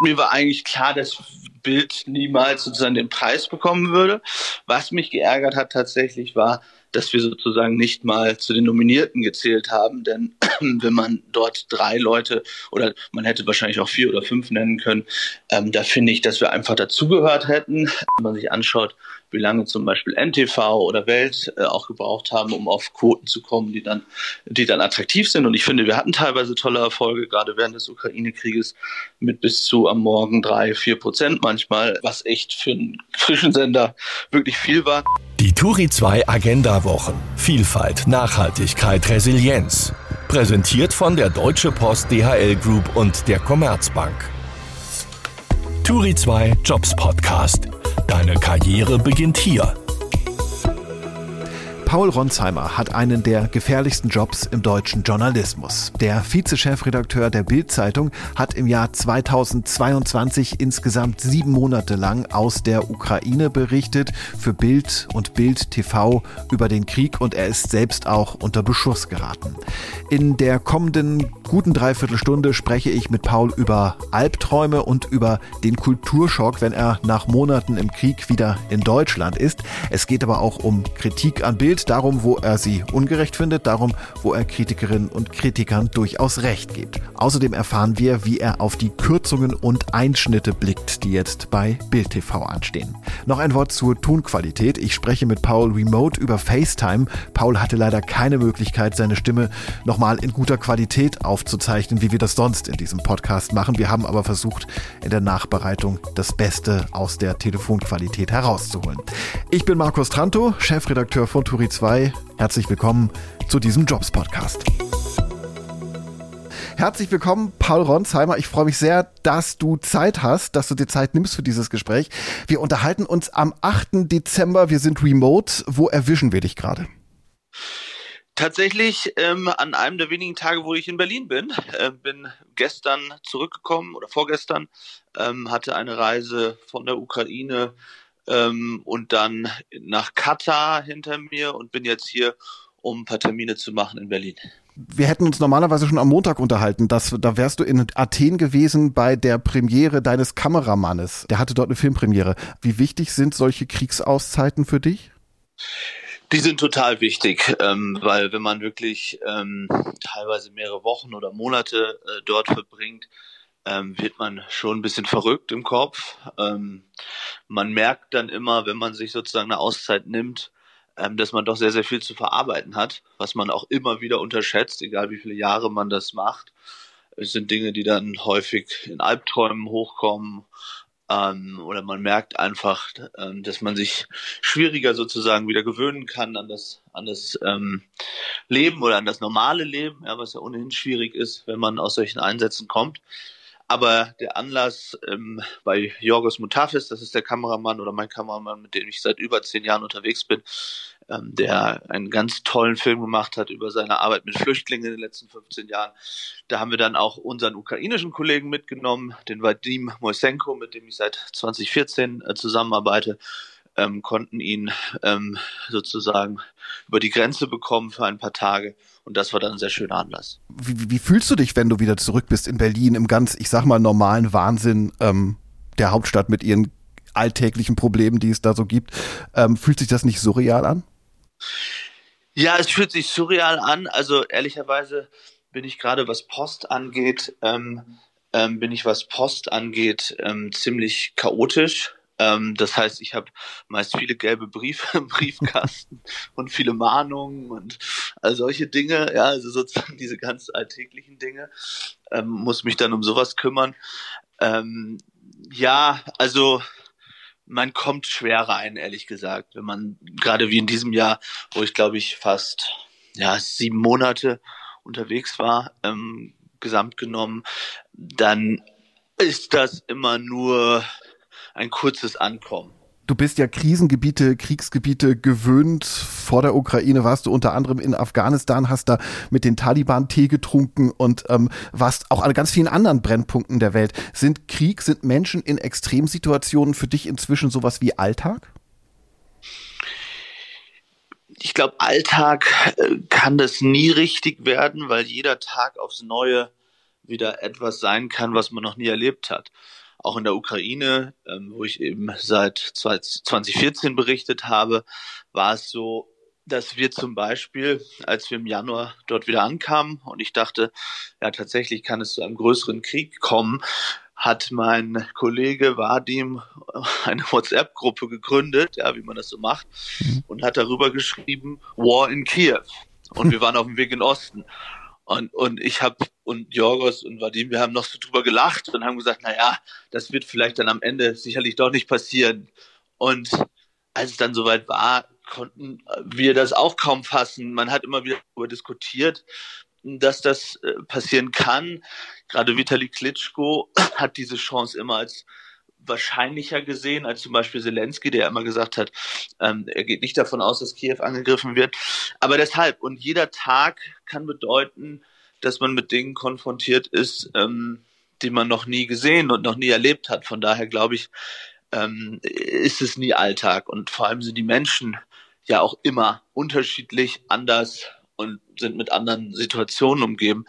Mir war eigentlich klar, dass Bild niemals sozusagen den Preis bekommen würde. Was mich geärgert hat tatsächlich war, dass wir sozusagen nicht mal zu den Nominierten gezählt haben, denn wenn man dort drei Leute oder man hätte wahrscheinlich auch vier oder fünf nennen können, ähm, da finde ich, dass wir einfach dazugehört hätten. Wenn man sich anschaut, wie lange zum Beispiel NTV oder Welt äh, auch gebraucht haben, um auf Quoten zu kommen, die dann, die dann attraktiv sind. Und ich finde, wir hatten teilweise tolle Erfolge, gerade während des Ukraine-Krieges mit bis zu am Morgen drei, vier Prozent manchmal, was echt für einen frischen Sender wirklich viel war. Die Turi 2 Agenda Wochen. Vielfalt, Nachhaltigkeit, Resilienz. Präsentiert von der Deutsche Post DHL Group und der Commerzbank. Turi 2 Jobs Podcast. Deine Karriere beginnt hier. Paul Ronsheimer hat einen der gefährlichsten Jobs im deutschen Journalismus. Der Vize-Chefredakteur der Bild-Zeitung hat im Jahr 2022 insgesamt sieben Monate lang aus der Ukraine berichtet, für Bild und Bild TV über den Krieg und er ist selbst auch unter Beschuss geraten. In der kommenden guten Dreiviertelstunde spreche ich mit Paul über Albträume und über den Kulturschock, wenn er nach Monaten im Krieg wieder in Deutschland ist. Es geht aber auch um Kritik an Bild darum, wo er sie ungerecht findet, darum, wo er Kritikerinnen und Kritikern durchaus recht gibt. Außerdem erfahren wir, wie er auf die Kürzungen und Einschnitte blickt, die jetzt bei Bild TV anstehen. Noch ein Wort zur Tonqualität. Ich spreche mit Paul remote über FaceTime. Paul hatte leider keine Möglichkeit, seine Stimme nochmal in guter Qualität aufzuzeichnen, wie wir das sonst in diesem Podcast machen. Wir haben aber versucht, in der Nachbereitung das Beste aus der Telefonqualität herauszuholen. Ich bin Markus Tranto, Chefredakteur von Turi 2. Herzlich willkommen zu diesem Jobs Podcast. Herzlich willkommen, Paul Ronsheimer. Ich freue mich sehr, dass du Zeit hast, dass du dir Zeit nimmst für dieses Gespräch. Wir unterhalten uns am 8. Dezember. Wir sind remote. Wo erwischen wir dich gerade? Tatsächlich ähm, an einem der wenigen Tage, wo ich in Berlin bin. Äh, bin gestern zurückgekommen oder vorgestern, ähm, hatte eine Reise von der Ukraine ähm, und dann nach Katar hinter mir und bin jetzt hier, um ein paar Termine zu machen in Berlin. Wir hätten uns normalerweise schon am Montag unterhalten. Das, da wärst du in Athen gewesen bei der Premiere deines Kameramannes. Der hatte dort eine Filmpremiere. Wie wichtig sind solche Kriegsauszeiten für dich? Die sind total wichtig, ähm, weil wenn man wirklich ähm, teilweise mehrere Wochen oder Monate äh, dort verbringt, ähm, wird man schon ein bisschen verrückt im Kopf. Ähm, man merkt dann immer, wenn man sich sozusagen eine Auszeit nimmt, ähm, dass man doch sehr, sehr viel zu verarbeiten hat, was man auch immer wieder unterschätzt, egal wie viele Jahre man das macht. Es sind Dinge, die dann häufig in Albträumen hochkommen ähm, oder man merkt einfach, ähm, dass man sich schwieriger sozusagen wieder gewöhnen kann an das, an das ähm, Leben oder an das normale Leben, ja, was ja ohnehin schwierig ist, wenn man aus solchen Einsätzen kommt. Aber der Anlass ähm, bei Jorgos Mutafis, das ist der Kameramann oder mein Kameramann, mit dem ich seit über zehn Jahren unterwegs bin, ähm, der einen ganz tollen Film gemacht hat über seine Arbeit mit Flüchtlingen in den letzten 15 Jahren. Da haben wir dann auch unseren ukrainischen Kollegen mitgenommen, den Vadim Moisenko, mit dem ich seit 2014 äh, zusammenarbeite ähm, konnten ihn ähm, sozusagen über die Grenze bekommen für ein paar Tage. Und das war dann ein sehr schöner Anlass. Wie, wie fühlst du dich, wenn du wieder zurück bist in Berlin, im ganz, ich sag mal, normalen Wahnsinn ähm, der Hauptstadt mit ihren alltäglichen Problemen, die es da so gibt? Ähm, fühlt sich das nicht surreal an? Ja, es fühlt sich surreal an. Also ehrlicherweise bin ich gerade, was Post angeht, ähm, ähm, bin ich, was Post angeht, ähm, ziemlich chaotisch. Ähm, das heißt, ich habe meist viele gelbe Briefe im Briefkasten und viele Mahnungen und all solche Dinge, ja, also sozusagen diese ganz alltäglichen Dinge, ähm, muss mich dann um sowas kümmern. Ähm, ja, also man kommt schwer rein, ehrlich gesagt, wenn man gerade wie in diesem Jahr, wo ich glaube ich fast ja sieben Monate unterwegs war, ähm, gesamt genommen, dann ist das immer nur ein kurzes Ankommen. Du bist ja Krisengebiete, Kriegsgebiete gewöhnt. Vor der Ukraine warst du unter anderem in Afghanistan, hast da mit den Taliban Tee getrunken und ähm, warst auch an ganz vielen anderen Brennpunkten der Welt. Sind Krieg, sind Menschen in Extremsituationen für dich inzwischen sowas wie Alltag? Ich glaube, Alltag äh, kann das nie richtig werden, weil jeder Tag aufs Neue wieder etwas sein kann, was man noch nie erlebt hat. Auch in der Ukraine, ähm, wo ich eben seit 2014 berichtet habe, war es so, dass wir zum Beispiel, als wir im Januar dort wieder ankamen und ich dachte, ja tatsächlich kann es zu einem größeren Krieg kommen, hat mein Kollege Vadim eine WhatsApp-Gruppe gegründet, ja, wie man das so macht, mhm. und hat darüber geschrieben, War in Kiew. Und wir waren auf dem Weg in Osten. Und, und ich habe und Jorgos und Vadim, wir haben noch so drüber gelacht und haben gesagt, na ja, das wird vielleicht dann am Ende sicherlich doch nicht passieren. Und als es dann soweit war, konnten wir das auch kaum fassen. Man hat immer wieder darüber diskutiert, dass das äh, passieren kann. Gerade Vitali Klitschko hat diese Chance immer als wahrscheinlicher gesehen als zum Beispiel Zelensky, der immer gesagt hat, ähm, er geht nicht davon aus, dass Kiew angegriffen wird. Aber deshalb, und jeder Tag kann bedeuten, dass man mit Dingen konfrontiert ist, ähm, die man noch nie gesehen und noch nie erlebt hat. Von daher glaube ich, ähm, ist es nie Alltag. Und vor allem sind die Menschen ja auch immer unterschiedlich, anders und sind mit anderen Situationen umgeben,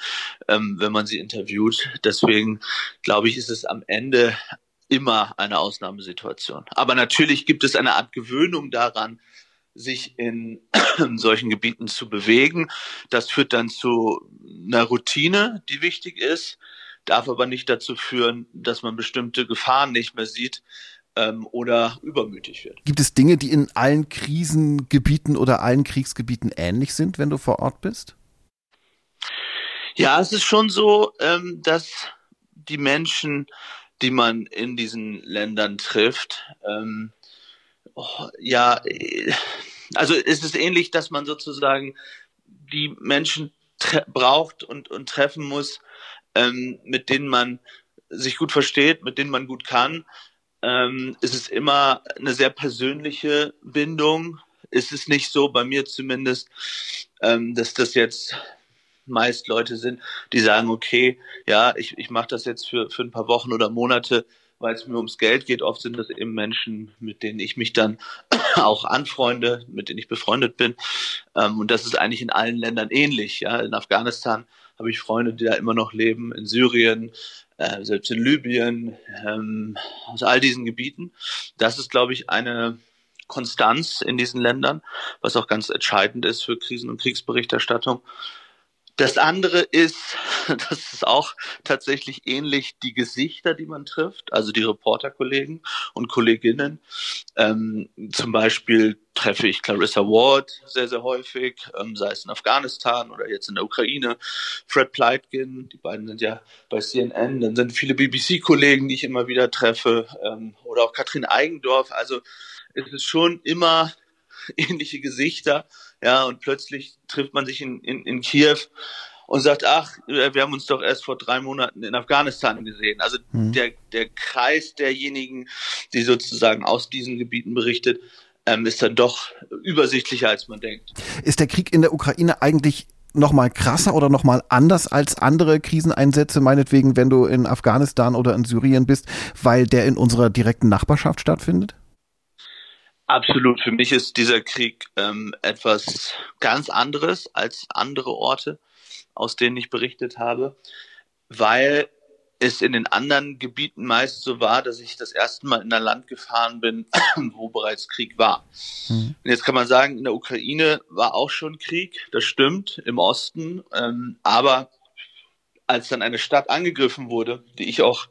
ähm, wenn man sie interviewt. Deswegen glaube ich, ist es am Ende immer eine Ausnahmesituation. Aber natürlich gibt es eine Art Gewöhnung daran, sich in solchen Gebieten zu bewegen. Das führt dann zu einer Routine, die wichtig ist, darf aber nicht dazu führen, dass man bestimmte Gefahren nicht mehr sieht ähm, oder übermütig wird. Gibt es Dinge, die in allen Krisengebieten oder allen Kriegsgebieten ähnlich sind, wenn du vor Ort bist? Ja, es ist schon so, ähm, dass die Menschen die man in diesen Ländern trifft. Ähm, oh, ja, also ist es ähnlich, dass man sozusagen die Menschen braucht und, und treffen muss, ähm, mit denen man sich gut versteht, mit denen man gut kann. Ähm, ist es immer eine sehr persönliche Bindung. Ist es nicht so, bei mir zumindest, ähm, dass das jetzt meist Leute sind, die sagen, okay, ja, ich, ich mache das jetzt für, für ein paar Wochen oder Monate, weil es mir ums Geld geht. Oft sind das eben Menschen, mit denen ich mich dann auch anfreunde, mit denen ich befreundet bin. Ähm, und das ist eigentlich in allen Ländern ähnlich. Ja, in Afghanistan habe ich Freunde, die da immer noch leben, in Syrien, äh, selbst in Libyen, ähm, aus all diesen Gebieten. Das ist, glaube ich, eine Konstanz in diesen Ländern, was auch ganz entscheidend ist für Krisen- und Kriegsberichterstattung. Das andere ist, das ist auch tatsächlich ähnlich die Gesichter, die man trifft, also die Reporterkollegen und Kolleginnen. Ähm, zum Beispiel treffe ich Clarissa Ward sehr, sehr häufig, ähm, sei es in Afghanistan oder jetzt in der Ukraine. Fred Pleitkin, die beiden sind ja bei CNN. Dann sind viele BBC-Kollegen, die ich immer wieder treffe, ähm, oder auch Katrin Eigendorf. Also es ist schon immer ähnliche Gesichter, ja, und plötzlich trifft man sich in, in, in Kiew und sagt, ach, wir haben uns doch erst vor drei Monaten in Afghanistan gesehen. Also mhm. der, der Kreis derjenigen, die sozusagen aus diesen Gebieten berichtet, ähm, ist dann doch übersichtlicher, als man denkt. Ist der Krieg in der Ukraine eigentlich noch mal krasser oder noch mal anders als andere Kriseneinsätze, meinetwegen, wenn du in Afghanistan oder in Syrien bist, weil der in unserer direkten Nachbarschaft stattfindet? Absolut. Für mich ist dieser Krieg ähm, etwas ganz anderes als andere Orte, aus denen ich berichtet habe, weil es in den anderen Gebieten meist so war, dass ich das erste Mal in ein Land gefahren bin, wo bereits Krieg war. Mhm. Und jetzt kann man sagen, in der Ukraine war auch schon Krieg, das stimmt, im Osten, ähm, aber als dann eine Stadt angegriffen wurde, die ich auch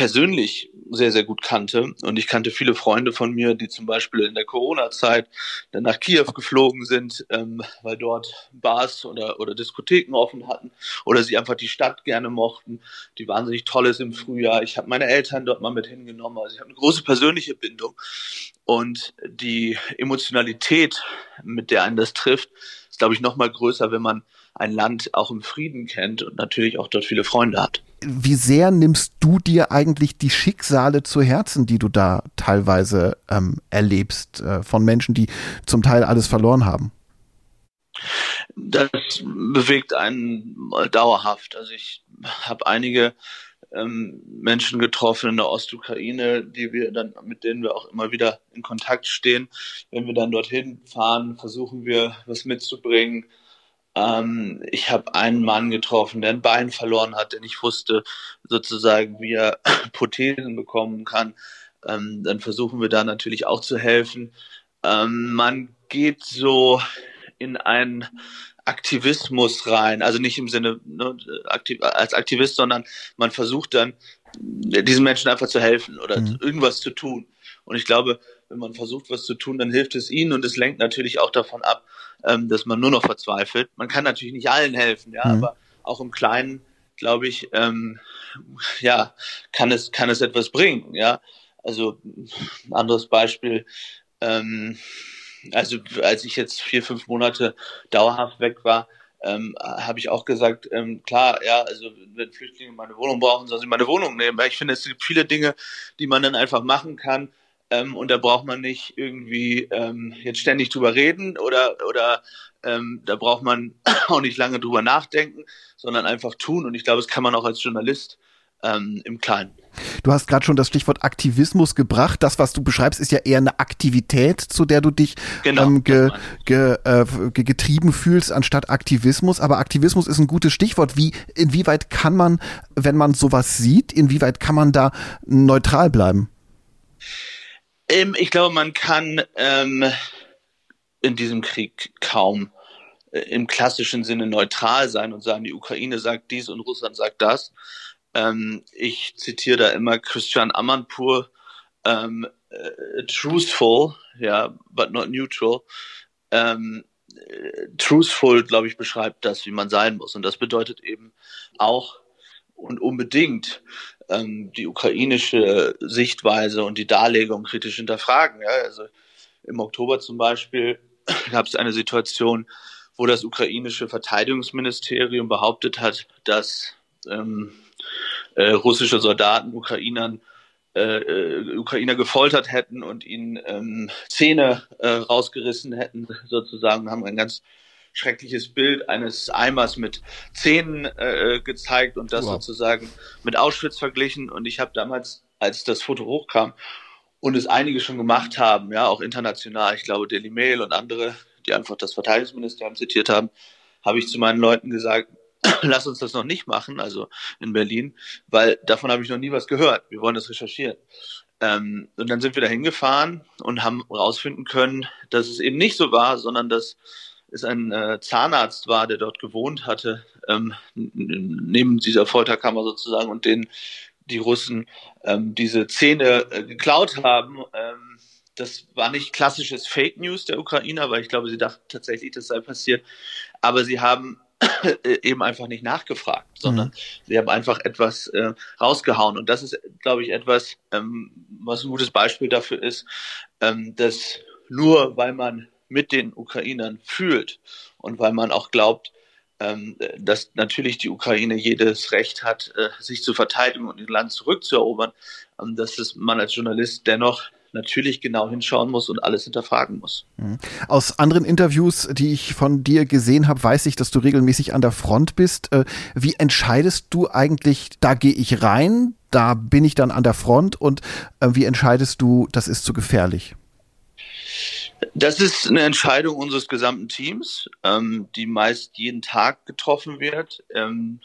persönlich sehr, sehr gut kannte. Und ich kannte viele Freunde von mir, die zum Beispiel in der Corona-Zeit dann nach Kiew geflogen sind, ähm, weil dort Bars oder, oder Diskotheken offen hatten oder sie einfach die Stadt gerne mochten, die wahnsinnig toll ist im Frühjahr. Ich habe meine Eltern dort mal mit hingenommen. Also ich habe eine große persönliche Bindung. Und die Emotionalität, mit der einen das trifft, ist, glaube ich, noch mal größer, wenn man ein Land auch im Frieden kennt und natürlich auch dort viele Freunde hat. Wie sehr nimmst du dir eigentlich die Schicksale zu Herzen, die du da teilweise ähm, erlebst, äh, von Menschen, die zum Teil alles verloren haben? Das bewegt einen dauerhaft. Also ich habe einige ähm, Menschen getroffen in der Ostukraine, die wir dann, mit denen wir auch immer wieder in Kontakt stehen. Wenn wir dann dorthin fahren, versuchen wir was mitzubringen, Ähm, ich habe einen Mann getroffen, der ein Bein verloren hat, der nicht wusste, sozusagen, wie er Prothesen bekommen kann. Ähm, dann versuchen wir da natürlich auch zu helfen. Ähm, man geht so in einen Aktivismus rein, also nicht im Sinne ne, aktiv, als Aktivist, sondern man versucht dann diesen Menschen einfach zu helfen oder mhm. irgendwas zu tun. Und ich glaube, wenn man versucht, was zu tun, dann hilft es ihnen und es lenkt natürlich auch davon ab, ähm, dass man nur noch verzweifelt. Man kann natürlich nicht allen helfen, ja, mhm. aber auch im Kleinen, glaube ich, ähm, ja, kann es, kann es etwas bringen, ja. Also ein anderes Beispiel, ähm, also als ich jetzt vier, fünf Monate dauerhaft weg war, ähm, habe ich auch gesagt, ähm, klar, ja, also wenn Flüchtlinge meine Wohnung brauchen, sollen sie meine Wohnung nehmen. Weil ich finde, es gibt viele Dinge, die man dann einfach machen kann. Ähm, und da braucht man nicht irgendwie ähm, jetzt ständig drüber reden oder, oder ähm, da braucht man auch nicht lange drüber nachdenken, sondern einfach tun. Und ich glaube, das kann man auch als Journalist ähm, im Kleinen. Du hast gerade schon das Stichwort Aktivismus gebracht. Das, was du beschreibst, ist ja eher eine Aktivität, zu der du dich genau, ähm, ge, ge, äh, getrieben fühlst, anstatt Aktivismus. Aber Aktivismus ist ein gutes Stichwort. Wie, inwieweit kann man, wenn man sowas sieht, inwieweit kann man da neutral bleiben? Ähm, ich glaube, man kann ähm, in diesem Krieg kaum äh, im klassischen Sinne neutral sein und sagen, die Ukraine sagt dies und Russland sagt das. Ähm, ich zitiere da immer Christian Amanpour, ähm, äh, truthful, ja, but not neutral. Ähm, äh, truthful, glaube ich, beschreibt das, wie man sein muss. Und das bedeutet eben auch und unbedingt ähm, die ukrainische Sichtweise und die Darlegung kritisch hinterfragen. Ja? Also im Oktober zum Beispiel gab es eine Situation, wo das ukrainische Verteidigungsministerium behauptet hat, dass ähm, äh, russische Soldaten Ukrainern äh, äh, Ukrainer gefoltert hätten und ihnen ähm, Zähne äh, rausgerissen hätten, sozusagen, haben ein ganz schreckliches Bild eines Eimers mit Zähnen äh, gezeigt und das wow. sozusagen mit Auschwitz verglichen. Und ich habe damals, als das Foto hochkam und es einige schon gemacht haben, ja, auch international, ich glaube Daily Mail und andere, die einfach das Verteidigungsministerium zitiert haben, habe ich zu meinen Leuten gesagt, lass uns das noch nicht machen, also in Berlin, weil davon habe ich noch nie was gehört. Wir wollen das recherchieren. Ähm, und dann sind wir da hingefahren und haben herausfinden können, dass es eben nicht so war, sondern dass es ein äh, Zahnarzt war, der dort gewohnt hatte, ähm, neben dieser Folterkammer sozusagen und den die Russen ähm, diese Zähne äh, geklaut haben. Ähm, das war nicht klassisches Fake News der Ukrainer, weil ich glaube, sie dachten tatsächlich, das sei passiert. Aber sie haben eben einfach nicht nachgefragt, sondern mhm. sie haben einfach etwas äh, rausgehauen. Und das ist, glaube ich, etwas, ähm, was ein gutes Beispiel dafür ist, ähm, dass nur weil man mit den Ukrainern fühlt und weil man auch glaubt, ähm, dass natürlich die Ukraine jedes Recht hat, äh, sich zu verteidigen und ihr Land zurückzuerobern, ähm, dass es man als Journalist dennoch natürlich genau hinschauen muss und alles hinterfragen muss. Mhm. Aus anderen Interviews, die ich von dir gesehen habe, weiß ich, dass du regelmäßig an der Front bist. Äh, wie entscheidest du eigentlich, da gehe ich rein, da bin ich dann an der Front und äh, wie entscheidest du, das ist zu gefährlich? Das ist eine Entscheidung unseres gesamten Teams, ähm, die meist jeden Tag getroffen wird. Ähm,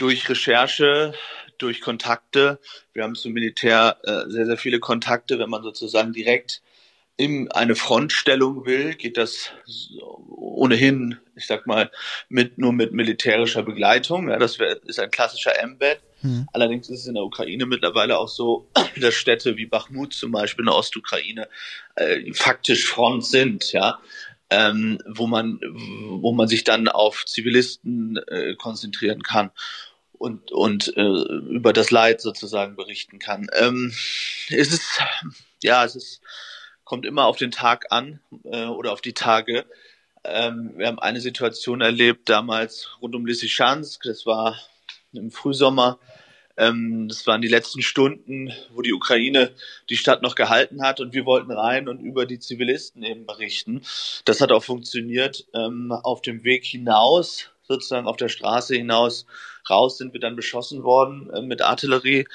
durch Recherche, durch Kontakte. Wir haben zum Militär äh, sehr, sehr viele Kontakte. Wenn man sozusagen direkt in eine Frontstellung will, geht das ohnehin, ich sag mal, mit, nur mit militärischer Begleitung. Ja, das wär, ist ein klassischer Embed. Mhm. Allerdings ist es in der Ukraine mittlerweile auch so, dass Städte wie Bachmut zum Beispiel in der Ostukraine äh, faktisch Front sind, ja. Ähm, wo man wo man sich dann auf Zivilisten äh, konzentrieren kann und, und äh, über das Leid sozusagen berichten kann. Ähm, es ist, ja, es ist, kommt immer auf den Tag an äh, oder auf die Tage. Ähm, wir haben eine Situation erlebt damals rund um Lysychansk, das war im Frühsommer. Ähm, das waren die letzten Stunden, wo die Ukraine die Stadt noch gehalten hat und wir wollten rein und über die Zivilisten eben berichten. Das hat auch funktioniert. Ähm, auf dem Weg hinaus sozusagen auf der Straße hinaus raus sind wir dann beschossen worden äh, mit Artillerie.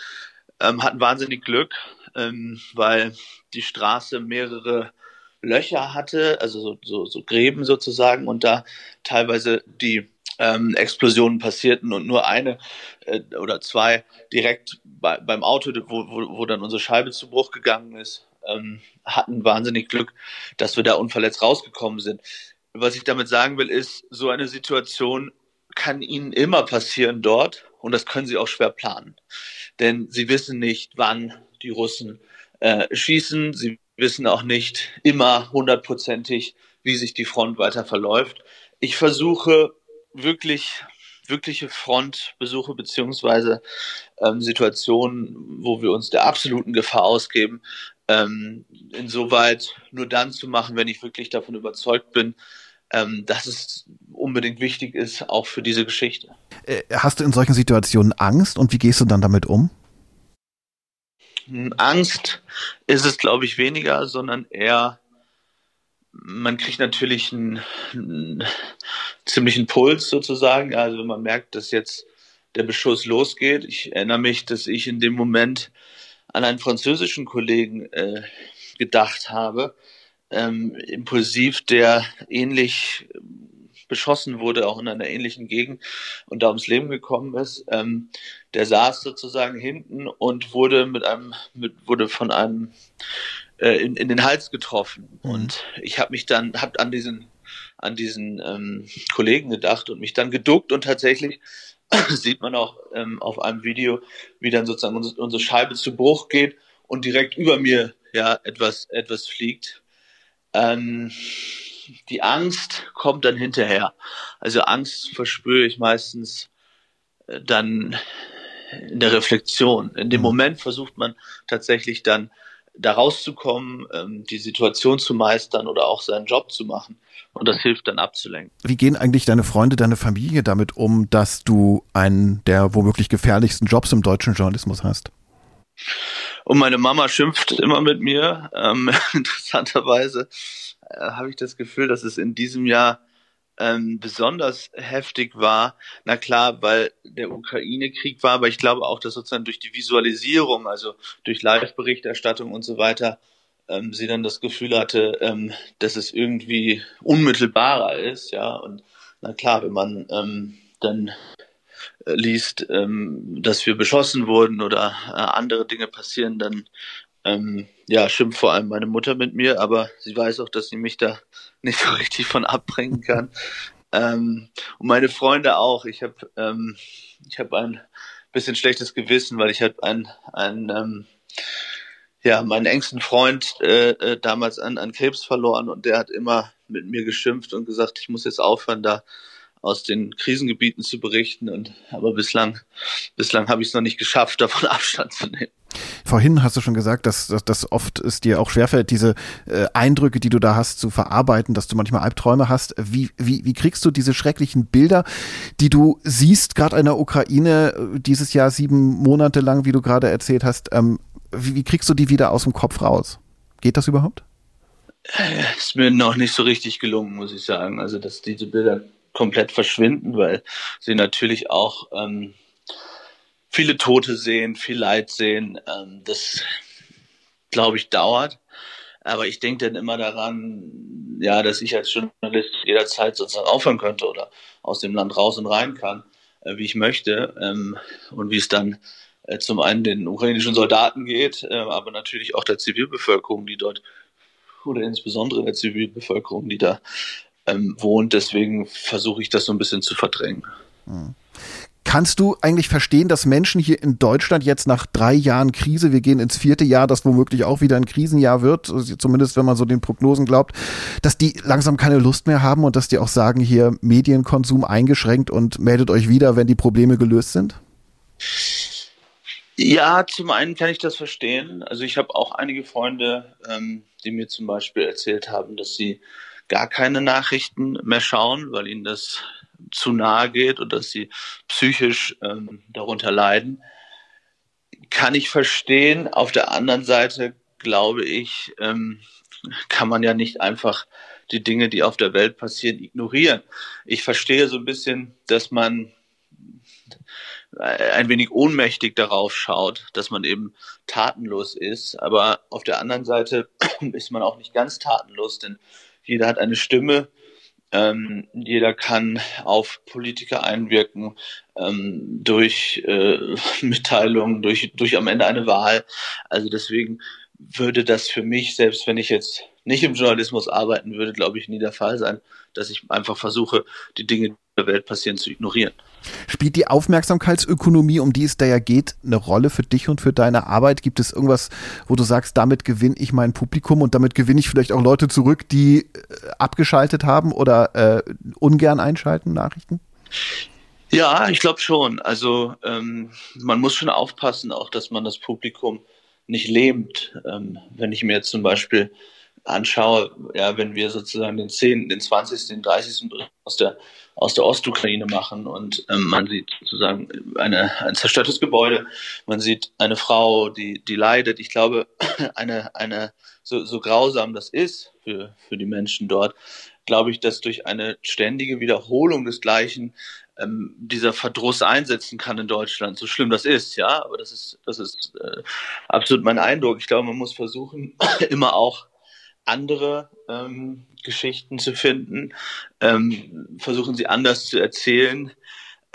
Ähm, hatten wahnsinnig Glück, ähm, weil die Straße mehrere Löcher hatte, also so, so, so Gräben sozusagen und da teilweise die ähm, Explosionen passierten und nur eine äh, oder zwei direkt bei, beim Auto, wo, wo, wo dann unsere Scheibe zu Bruch gegangen ist, ähm, hatten wahnsinnig Glück, dass wir da unverletzt rausgekommen sind. Was ich damit sagen will, ist, so eine Situation kann ihnen immer passieren dort und das können sie auch schwer planen. Denn sie wissen nicht, wann die Russen äh, schießen. Sie wissen auch nicht immer hundertprozentig, wie sich die Front weiter verläuft. Ich versuche wirklich wirkliche Frontbesuche beziehungsweise ähm, Situationen, wo wir uns der absoluten Gefahr ausgeben, ähm, insoweit nur dann zu machen, wenn ich wirklich davon überzeugt bin, ähm, dass es unbedingt wichtig ist, auch für diese Geschichte. Äh, hast du in solchen Situationen Angst und wie gehst du dann damit um? Hm, Angst ist es, glaube ich, weniger, sondern eher, man kriegt natürlich einen, einen ziemlichen Puls sozusagen. Also wenn man merkt, dass jetzt der Beschuss losgeht. Ich erinnere mich, dass ich in dem Moment an einen französischen Kollegen äh, gedacht habe, ähm, impulsiv, der ähnlich beschossen wurde, auch in einer ähnlichen Gegend und da ums Leben gekommen ist. Ähm, der saß sozusagen hinten und wurde mit einem, mit, wurde von einem äh, in, in den Hals getroffen. Mhm. Und ich habe mich dann, hab an diesen, an diesen ähm, Kollegen gedacht und mich dann geduckt und tatsächlich sieht man auch ähm, auf einem Video, wie dann sozusagen unsere, unsere Scheibe zu Bruch geht und direkt über mir ja etwas etwas fliegt. Ähm, die Angst kommt dann hinterher. Also Angst verspüre ich meistens äh, dann in der Reflexion. In dem mhm. Moment versucht man tatsächlich dann da rauszukommen, ähm, die Situation zu meistern oder auch seinen Job zu machen. Und das hilft dann abzulenken. Wie gehen eigentlich deine Freunde, deine Familie damit um, dass du einen der womöglich gefährlichsten Jobs im deutschen Journalismus hast? Und meine Mama schimpft immer mit mir. Ähm, interessanterweise äh, habe ich das Gefühl, dass es in diesem Jahr ähm, besonders heftig war. Na klar, weil der Ukraine-Krieg war, aber ich glaube auch, dass sozusagen durch die Visualisierung, also durch Live-Berichterstattung und so weiter, ähm, sie dann das Gefühl hatte, ähm, dass es irgendwie unmittelbarer ist, ja. Und na klar, wenn man ähm, dann äh, liest, ähm, dass wir beschossen wurden oder äh, andere Dinge passieren, dann ähm, ja, schimpft vor allem meine Mutter mit mir, aber sie weiß auch, dass sie mich da nicht so richtig von abbringen kann. ähm, und meine Freunde auch. Ich habe ähm, ich habe ein bisschen schlechtes Gewissen, weil ich habe ein, ein ähm, ja, meinen engsten Freund äh, äh, damals an, an Krebs verloren und der hat immer mit mir geschimpft und gesagt, ich muss jetzt aufhören, da aus den Krisengebieten zu berichten. Und aber bislang, bislang habe ich es noch nicht geschafft, davon Abstand zu nehmen. Vorhin hast du schon gesagt, dass, dass, dass oft es dir auch schwerfällt, diese äh, Eindrücke, die du da hast, zu verarbeiten, dass du manchmal Albträume hast. Wie, wie, wie kriegst du diese schrecklichen Bilder, die du siehst, gerade in der Ukraine, äh, dieses Jahr sieben Monate lang, wie du gerade erzählt hast, ähm, wie, wie kriegst du die wieder aus dem Kopf raus? Geht das überhaupt? Äh, ist mir noch nicht so richtig gelungen, muss ich sagen. Also, dass diese Bilder komplett verschwinden, weil sie natürlich auch ähm, viele Tote sehen, viel Leid sehen. Ähm, das, glaube ich, dauert. Aber ich denke dann immer daran, ja, dass ich als Journalist jederzeit sozusagen aufhören könnte oder aus dem Land raus und rein kann, äh, wie ich möchte. Ähm, und wie es dann äh, zum einen den ukrainischen Soldaten geht, äh, aber natürlich auch der Zivilbevölkerung, die dort, oder insbesondere der Zivilbevölkerung, die da ähm, wohnt. Deswegen versuche ich das so ein bisschen zu verdrängen. Hm. Kannst du eigentlich verstehen, dass Menschen hier in Deutschland jetzt nach drei Jahren Krise, wir gehen ins vierte Jahr, das womöglich auch wieder ein Krisenjahr wird, zumindest wenn man so den Prognosen glaubt, dass die langsam keine Lust mehr haben und dass die auch sagen, hier Medienkonsum eingeschränkt und meldet euch wieder, wenn die Probleme gelöst sind? Ja, zum einen kann ich das verstehen. Also ich habe auch einige Freunde, ähm, die mir zum Beispiel erzählt haben, dass sie gar keine Nachrichten mehr schauen, weil ihnen das zu nahe geht und dass sie psychisch ähm, darunter leiden. Kann ich verstehen. Auf der anderen Seite glaube ich, ähm, kann man ja nicht einfach die Dinge, die auf der Welt passieren, ignorieren. Ich verstehe so ein bisschen, dass man ein wenig ohnmächtig darauf schaut, dass man eben tatenlos ist. Aber auf der anderen Seite ist man auch nicht ganz tatenlos, denn jeder hat eine Stimme, ähm, jeder kann auf Politiker einwirken ähm, durch äh, Mitteilungen, durch, durch am Ende eine Wahl. Also deswegen würde das für mich, selbst wenn ich jetzt nicht im Journalismus arbeiten würde, glaube ich, nie der Fall sein, dass ich einfach versuche, die Dinge, der Welt passieren, zu ignorieren. Spielt die Aufmerksamkeitsökonomie, um die es da ja geht, eine Rolle für dich und für deine Arbeit? Gibt es irgendwas, wo du sagst, damit gewinne ich mein Publikum und damit gewinne ich vielleicht auch Leute zurück, die äh, abgeschaltet haben oder äh, ungern einschalten, Nachrichten? Ja, ich glaube schon. Also ähm, man muss schon aufpassen, auch dass man das Publikum nicht lähmt. Ähm, wenn ich mir jetzt zum Beispiel anschaue, ja, wenn wir sozusagen den 10., den 20., den 30. Bericht aus der, aus der Ostukraine machen und ähm, man sieht sozusagen eine, ein zerstörtes Gebäude, man sieht eine Frau, die, die leidet. Ich glaube, eine, eine, so, so grausam das ist für, für die Menschen dort, glaube ich, dass durch eine ständige Wiederholung des Gleichen ähm, dieser Verdruss einsetzen kann in Deutschland, so schlimm das ist, ja, aber das ist, das ist äh, absolut mein Eindruck. Ich glaube, man muss versuchen, immer auch andere ähm, Geschichten zu finden, ähm, versuchen sie anders zu erzählen,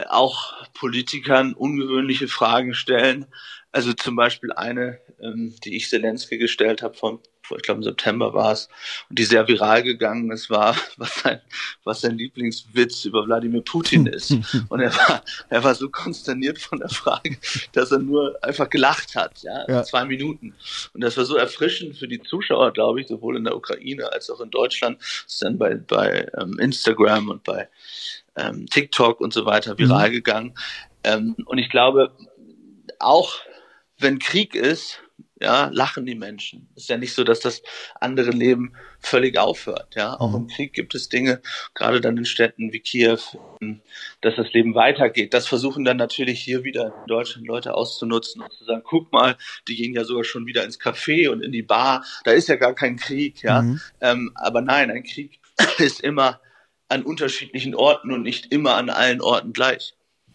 auch Politikern ungewöhnliche Fragen stellen. Also zum Beispiel eine, ähm, die ich Zelensky gestellt habe vom ich glaube im September war es, und die sehr viral gegangen ist, war, was sein, was sein Lieblingswitz über Wladimir Putin ist. Und er war, er war so konsterniert von der Frage, dass er nur einfach gelacht hat, ja, ja. zwei Minuten. Und das war so erfrischend für die Zuschauer, glaube ich, sowohl in der Ukraine als auch in Deutschland, ist dann bei, bei ähm, Instagram und bei ähm, TikTok und so weiter viral mhm. gegangen. Ähm, und ich glaube, auch wenn Krieg ist, ja, lachen die Menschen. Es ist ja nicht so, dass das andere Leben völlig aufhört. Ja, auch mhm. im Krieg gibt es Dinge, gerade dann in Städten wie Kiew, dass das Leben weitergeht. Das versuchen dann natürlich hier wieder in Deutschland Leute auszunutzen und zu sagen, guck mal, die gehen ja sogar schon wieder ins Café und in die Bar. Da ist ja gar kein Krieg. Ja, mhm. ähm, aber nein, ein Krieg ist immer an unterschiedlichen Orten und nicht immer an allen Orten gleich.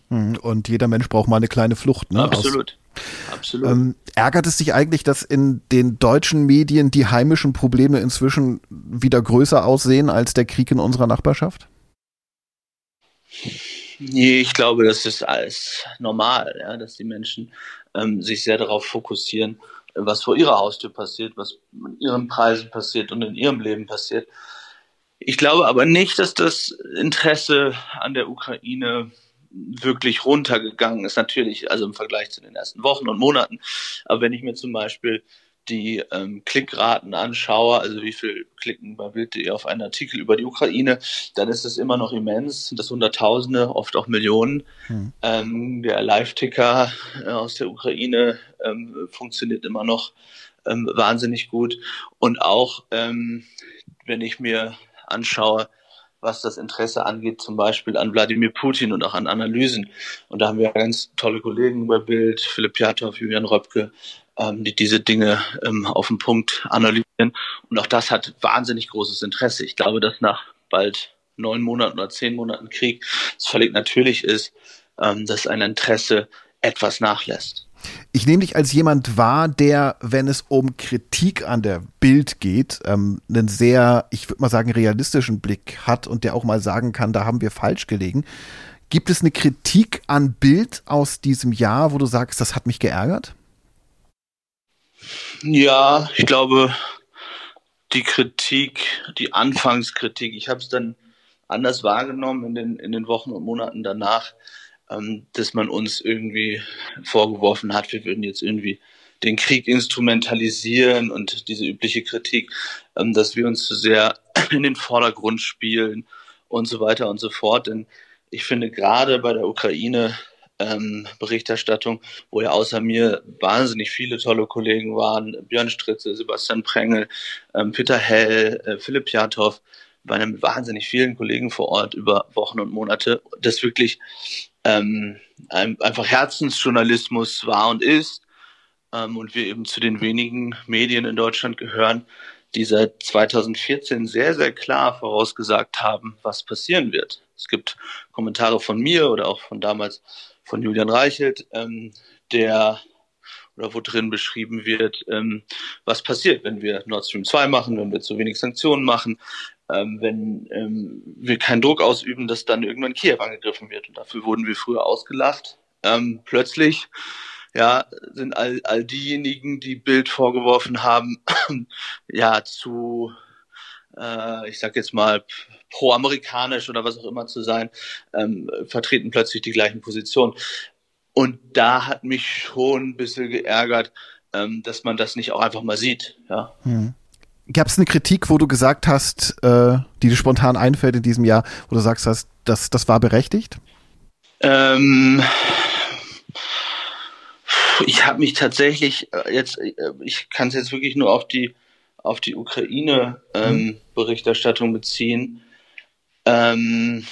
Mhm. Und jeder Mensch braucht mal eine kleine Flucht. Ne? Absolut. Aus Absolut. Ähm, ärgert es dich eigentlich, dass in den deutschen Medien die heimischen Probleme inzwischen wieder größer aussehen als der Krieg in unserer Nachbarschaft? Nee, ich glaube, das ist alles normal, ja, dass die Menschen ähm, sich sehr darauf fokussieren, was vor ihrer Haustür passiert, was in ihren Preisen passiert und in ihrem Leben passiert. Ich glaube aber nicht, dass das Interesse an der Ukraine wirklich runtergegangen ist, natürlich, also im Vergleich zu den ersten Wochen und Monaten. Aber wenn ich mir zum Beispiel die ähm, Klickraten anschaue, also wie viel klicken bei Bild.de auf einen Artikel über die Ukraine, dann ist das immer noch immens, das Hunderttausende, oft auch Millionen. Hm. Ähm, der Live-Ticker äh, aus der Ukraine ähm, funktioniert immer noch ähm, wahnsinnig gut. Und auch, ähm, wenn ich mir anschaue, was das Interesse angeht, zum Beispiel an Wladimir Putin und auch an Analysen. Und da haben wir ganz tolle Kollegen bei Bild, Philipp Piatow, Julian Röpke, ähm, die diese Dinge ähm, auf den Punkt analysieren. Und auch das hat wahnsinnig großes Interesse. Ich glaube, dass nach bald neun Monaten oder zehn Monaten Krieg es völlig natürlich ist, ähm, dass ein Interesse etwas nachlässt. Ich nehme dich als jemand wahr, der, wenn es um Kritik an der Bild geht, ähm, einen sehr, ich würde mal sagen, realistischen Blick hat und der auch mal sagen kann, da haben wir falsch gelegen. Gibt es eine Kritik an Bild aus diesem Jahr, wo du sagst, das hat mich geärgert? Ja, ich glaube, die Kritik, die Anfangskritik, ich habe es dann anders wahrgenommen in den, in den Wochen und Monaten danach ähm, dass man uns irgendwie vorgeworfen hat, wir würden jetzt irgendwie den Krieg instrumentalisieren und diese übliche Kritik, ähm, dass wir uns zu sehr in den Vordergrund spielen und so weiter und so fort. Denn ich finde gerade bei der Ukraine ähm, Berichterstattung, wo ja außer mir wahnsinnig viele tolle Kollegen waren, Björn Stritze, Sebastian Prengel, ähm, Peter Hell, äh, Philipp Jatow, waren mit wahnsinnig vielen Kollegen vor Ort über Wochen und Monate, das wirklich ähm, einfach Herzensjournalismus war und ist ähm, und wir eben zu den wenigen Medien in Deutschland gehören, die seit 2014 sehr, sehr klar vorausgesagt haben, was passieren wird. Es gibt Kommentare von mir oder auch von damals von Julian Reichelt, ähm, der oder wo drin beschrieben wird, ähm, was passiert, wenn wir Nord Stream 2 machen, wenn wir zu wenig Sanktionen machen, ähm, wenn ähm, wir keinen Druck ausüben, dass dann irgendwann Kiew angegriffen wird. Und dafür wurden wir früher ausgelacht. Ähm, plötzlich ja, sind all, all diejenigen, die Bild vorgeworfen haben, ja, zu, äh, ich sag jetzt mal, pro-amerikanisch oder was auch immer zu sein, ähm, vertreten plötzlich die gleichen Positionen. Und da hat mich schon ein bisschen geärgert, ähm, dass man das nicht auch einfach mal sieht. Ja. Hm. Gab es eine Kritik, wo du gesagt hast, äh, die dir spontan einfällt in diesem Jahr, wo du sagst, hast, das, das war berechtigt? Ähm, ich habe mich tatsächlich äh, jetzt, äh, ich kann es jetzt wirklich nur auf die auf die Ukraine ähm, mhm. Berichterstattung beziehen. Ähm,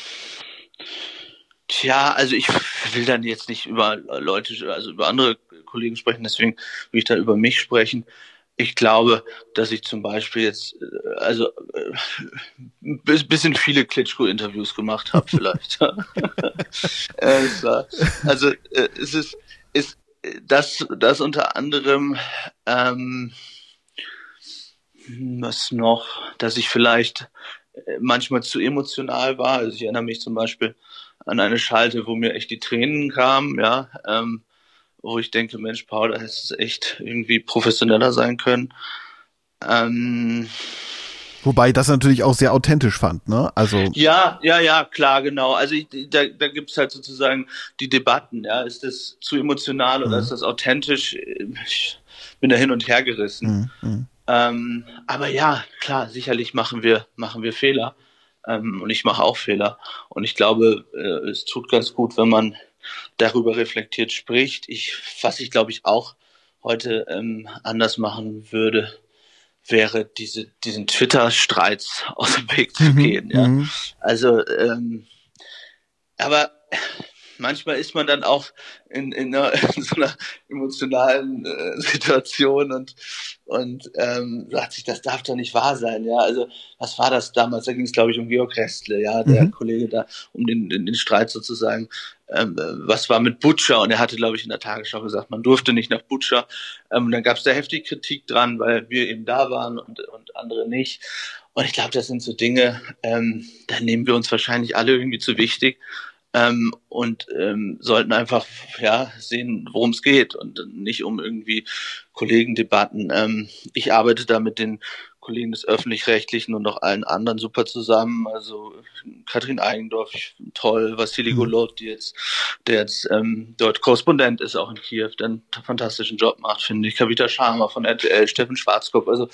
tja, also ich will dann jetzt nicht über Leute, also über andere Kollegen sprechen, deswegen will ich da über mich sprechen. Ich glaube, dass ich zum Beispiel jetzt, äh, also ein bisschen viele Klitschko-Interviews gemacht habe, vielleicht. also es ist, ist das, das unter anderem, ähm, was noch, dass ich vielleicht äh, manchmal zu emotional war. Also ich erinnere mich zum Beispiel an eine Schalte, wo mir echt die Tränen kamen, ja, ähm, wo ich denke, Mensch, Paul, da hättest du echt irgendwie professioneller sein können. Ähm, Wobei das natürlich auch sehr authentisch fand, ne? Also ja, ja, ja, klar, genau. Also ich, da, da gibt's halt sozusagen die Debatten. Ja, ist das zu emotional oder mhm. ist das authentisch? Ich bin da hin und her gerissen. Mhm. mhm. Ähm, aber ja, klar, sicherlich machen wir machen wir Fehler ähm, und ich mache auch Fehler. Und ich glaube, äh, es tut ganz gut, wenn man darüber reflektiert spricht. Ich, was ich glaube ich auch heute ähm, anders machen würde, wäre, diese, diesen Twitter-Streits aus dem Weg zu mhm, gehen. Ja. Mhm. Also, ähm, aber manchmal ist man dann auch in, in, einer, in so einer emotionalen äh, Situation und und ähm, sagt sich, das darf doch nicht wahr sein. Ja, also was war das damals? Da ging es, glaube ich, um Georg Restle, ja, der mhm. Kollege da, um den, den, den Streit sozusagen. Ähm, was war mit Butcher? Und er hatte, glaube ich, in der Tagesschau gesagt, man durfte nicht nach Butcher. Ähm, und dann gab es da heftig Kritik dran, weil wir eben da waren und, und andere nicht. Und ich glaube, das sind so Dinge, ähm, da nehmen wir uns wahrscheinlich alle irgendwie zu wichtig ähm, und ähm, sollten einfach ja sehen, worum es geht und nicht um irgendwie Kollegendebatten. Ähm, ich arbeite da mit den Kollegen des öffentlich-rechtlichen und auch allen anderen super zusammen. Also Katrin Eigendorf, toll, Vassili mhm. Golot, die jetzt, der jetzt ähm, dort Korrespondent ist, auch in Kiew, der einen fantastischen Job macht, finde ich. Kavita Sharma von RTL, Steffen Schwarzkopf, also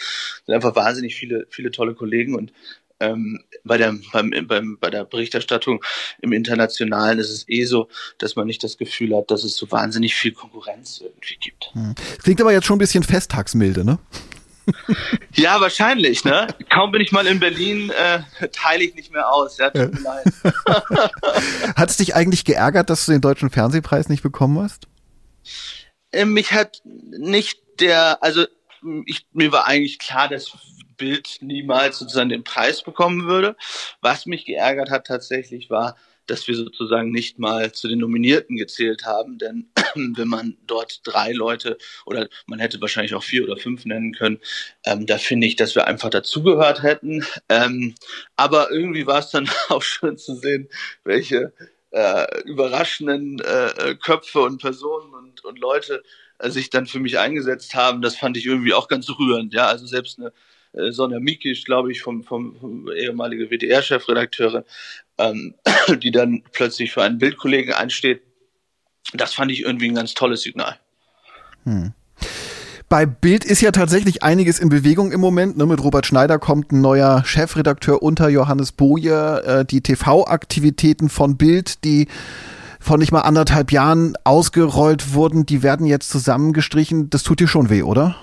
sind einfach wahnsinnig viele, viele tolle Kollegen und ähm, bei, der, beim, beim, bei der Berichterstattung im Internationalen ist es eh so, dass man nicht das Gefühl hat, dass es so wahnsinnig viel Konkurrenz irgendwie gibt. Hm. Klingt aber jetzt schon ein bisschen festtagsmilde, ne? ja, wahrscheinlich, ne? Kaum bin ich mal in Berlin, äh, teile ich nicht mehr aus. Ja, tut mir leid. hat es dich eigentlich geärgert, dass du den deutschen Fernsehpreis nicht bekommen hast? Äh, mich hat nicht der, also ich, mir war eigentlich klar, dass Bild niemals sozusagen den Preis bekommen würde. Was mich geärgert hat tatsächlich war, dass wir sozusagen nicht mal zu den Nominierten gezählt haben, denn wenn man dort drei Leute oder man hätte wahrscheinlich auch vier oder fünf nennen können, ähm, da finde ich, dass wir einfach dazugehört hätten. Ähm, aber irgendwie war es dann auch schön zu sehen, welche äh, überraschenden äh, Köpfe und Personen und, und Leute äh, sich dann für mich eingesetzt haben. Das fand ich irgendwie auch ganz rührend. Ja, also selbst eine äh, Sonja Mikisch, glaube ich, vom, vom, vom ehemalige WDR-Chefredakteurin, ähm, die dann plötzlich für einen Bildkollegen einsteht. Das fand ich irgendwie ein ganz tolles Signal. Hm. Bei Bild ist ja tatsächlich einiges in Bewegung im Moment. Ne? Mit Robert Schneider kommt ein neuer Chefredakteur unter Johannes Boje. Äh, die TV-Aktivitäten von Bild, die von nicht mal anderthalb Jahren ausgerollt wurden, die werden jetzt zusammengestrichen. Das tut dir schon weh, oder?